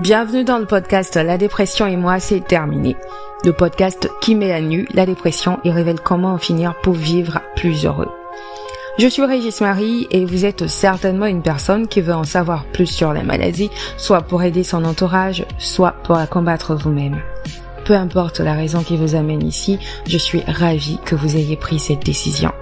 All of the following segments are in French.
Bienvenue dans le podcast La dépression et moi, c'est terminé. Le podcast qui met à nu la dépression et révèle comment en finir pour vivre plus heureux. Je suis Régis Marie et vous êtes certainement une personne qui veut en savoir plus sur la maladie, soit pour aider son entourage, soit pour la combattre vous-même. Peu importe la raison qui vous amène ici, je suis ravie que vous ayez pris cette décision.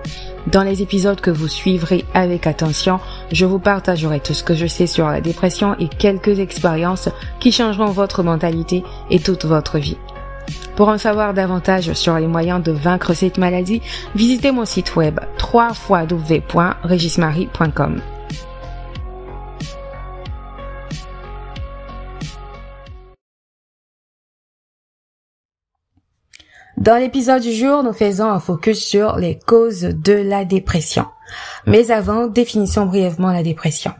Dans les épisodes que vous suivrez avec attention, je vous partagerai tout ce que je sais sur la dépression et quelques expériences qui changeront votre mentalité et toute votre vie. Pour en savoir davantage sur les moyens de vaincre cette maladie, visitez mon site web www.regismarie.com. Dans l'épisode du jour, nous faisons un focus sur les causes de la dépression. Mais avant, définissons brièvement la dépression.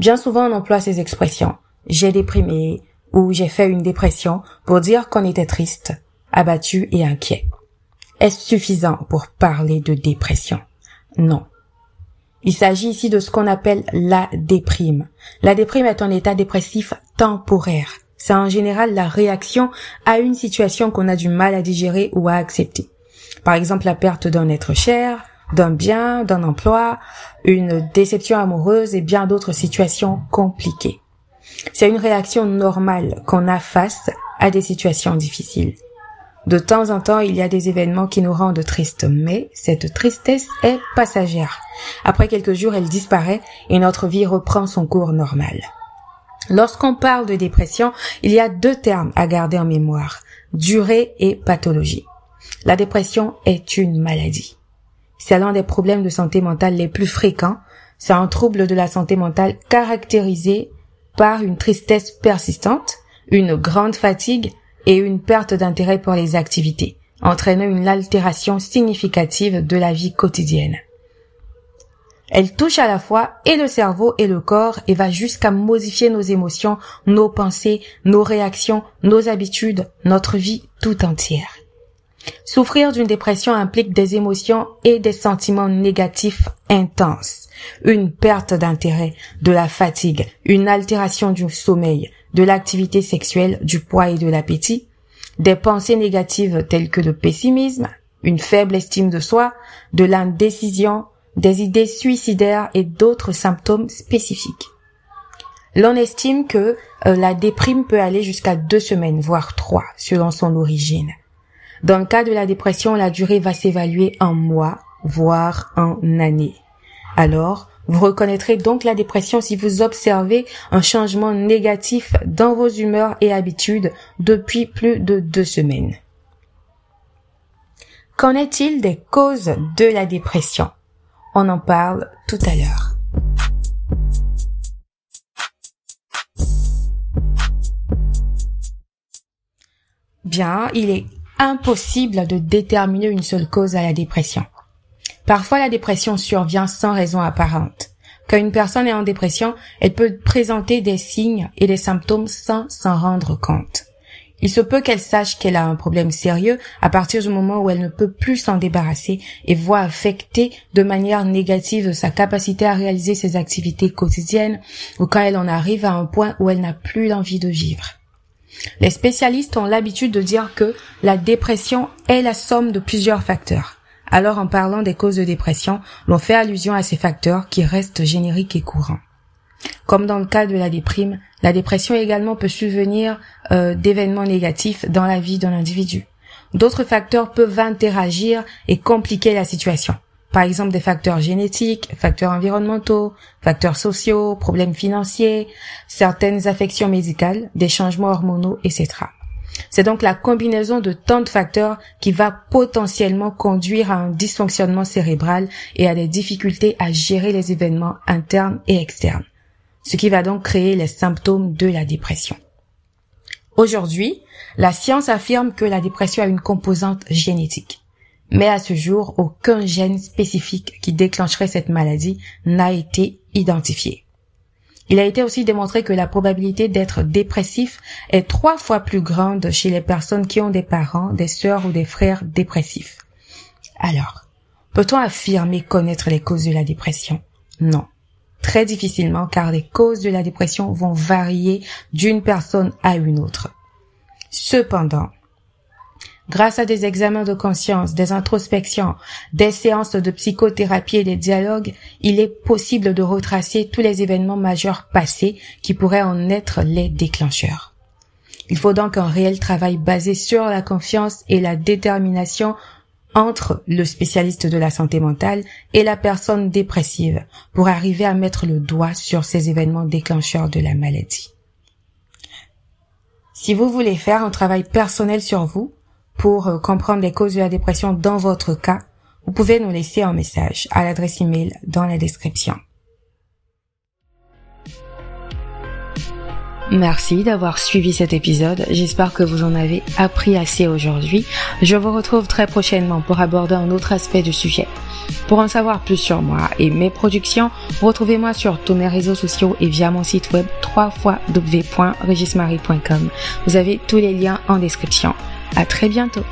Bien souvent, on emploie ces expressions. J'ai déprimé ou j'ai fait une dépression pour dire qu'on était triste, abattu et inquiet. Est-ce suffisant pour parler de dépression? Non. Il s'agit ici de ce qu'on appelle la déprime. La déprime est un état dépressif temporaire c'est en général la réaction à une situation qu'on a du mal à digérer ou à accepter. Par exemple, la perte d'un être cher, d'un bien, d'un emploi, une déception amoureuse et bien d'autres situations compliquées. C'est une réaction normale qu'on a face à des situations difficiles. De temps en temps, il y a des événements qui nous rendent tristes, mais cette tristesse est passagère. Après quelques jours, elle disparaît et notre vie reprend son cours normal. Lorsqu'on parle de dépression, il y a deux termes à garder en mémoire, durée et pathologie. La dépression est une maladie. C'est l'un des problèmes de santé mentale les plus fréquents. C'est un trouble de la santé mentale caractérisé par une tristesse persistante, une grande fatigue et une perte d'intérêt pour les activités, entraînant une altération significative de la vie quotidienne. Elle touche à la fois et le cerveau et le corps et va jusqu'à modifier nos émotions, nos pensées, nos réactions, nos habitudes, notre vie tout entière. Souffrir d'une dépression implique des émotions et des sentiments négatifs intenses, une perte d'intérêt, de la fatigue, une altération du sommeil, de l'activité sexuelle, du poids et de l'appétit, des pensées négatives telles que le pessimisme, une faible estime de soi, de l'indécision, des idées suicidaires et d'autres symptômes spécifiques. L'on estime que euh, la déprime peut aller jusqu'à deux semaines, voire trois, selon son origine. Dans le cas de la dépression, la durée va s'évaluer en mois, voire en années. Alors, vous reconnaîtrez donc la dépression si vous observez un changement négatif dans vos humeurs et habitudes depuis plus de deux semaines. Qu'en est-il des causes de la dépression? On en parle tout à l'heure. Bien, il est impossible de déterminer une seule cause à la dépression. Parfois, la dépression survient sans raison apparente. Quand une personne est en dépression, elle peut présenter des signes et des symptômes sans s'en rendre compte. Il se peut qu'elle sache qu'elle a un problème sérieux à partir du moment où elle ne peut plus s'en débarrasser et voit affecter de manière négative sa capacité à réaliser ses activités quotidiennes ou quand elle en arrive à un point où elle n'a plus l'envie de vivre. Les spécialistes ont l'habitude de dire que la dépression est la somme de plusieurs facteurs. Alors en parlant des causes de dépression, l'on fait allusion à ces facteurs qui restent génériques et courants. Comme dans le cas de la déprime, la dépression également peut subvenir euh, d'événements négatifs dans la vie d'un individu. D'autres facteurs peuvent interagir et compliquer la situation. Par exemple, des facteurs génétiques, facteurs environnementaux, facteurs sociaux, problèmes financiers, certaines affections médicales, des changements hormonaux, etc. C'est donc la combinaison de tant de facteurs qui va potentiellement conduire à un dysfonctionnement cérébral et à des difficultés à gérer les événements internes et externes ce qui va donc créer les symptômes de la dépression. Aujourd'hui, la science affirme que la dépression a une composante génétique. Mais à ce jour, aucun gène spécifique qui déclencherait cette maladie n'a été identifié. Il a été aussi démontré que la probabilité d'être dépressif est trois fois plus grande chez les personnes qui ont des parents, des sœurs ou des frères dépressifs. Alors, peut-on affirmer connaître les causes de la dépression? Non très difficilement car les causes de la dépression vont varier d'une personne à une autre. Cependant, grâce à des examens de conscience, des introspections, des séances de psychothérapie et des dialogues, il est possible de retracer tous les événements majeurs passés qui pourraient en être les déclencheurs. Il faut donc un réel travail basé sur la confiance et la détermination entre le spécialiste de la santé mentale et la personne dépressive pour arriver à mettre le doigt sur ces événements déclencheurs de la maladie. Si vous voulez faire un travail personnel sur vous pour euh, comprendre les causes de la dépression dans votre cas, vous pouvez nous laisser un message à l'adresse email dans la description. Merci d'avoir suivi cet épisode. J'espère que vous en avez appris assez aujourd'hui. Je vous retrouve très prochainement pour aborder un autre aspect du sujet. Pour en savoir plus sur moi et mes productions, retrouvez-moi sur tous mes réseaux sociaux et via mon site web www.regismarie.com. Vous avez tous les liens en description. À très bientôt.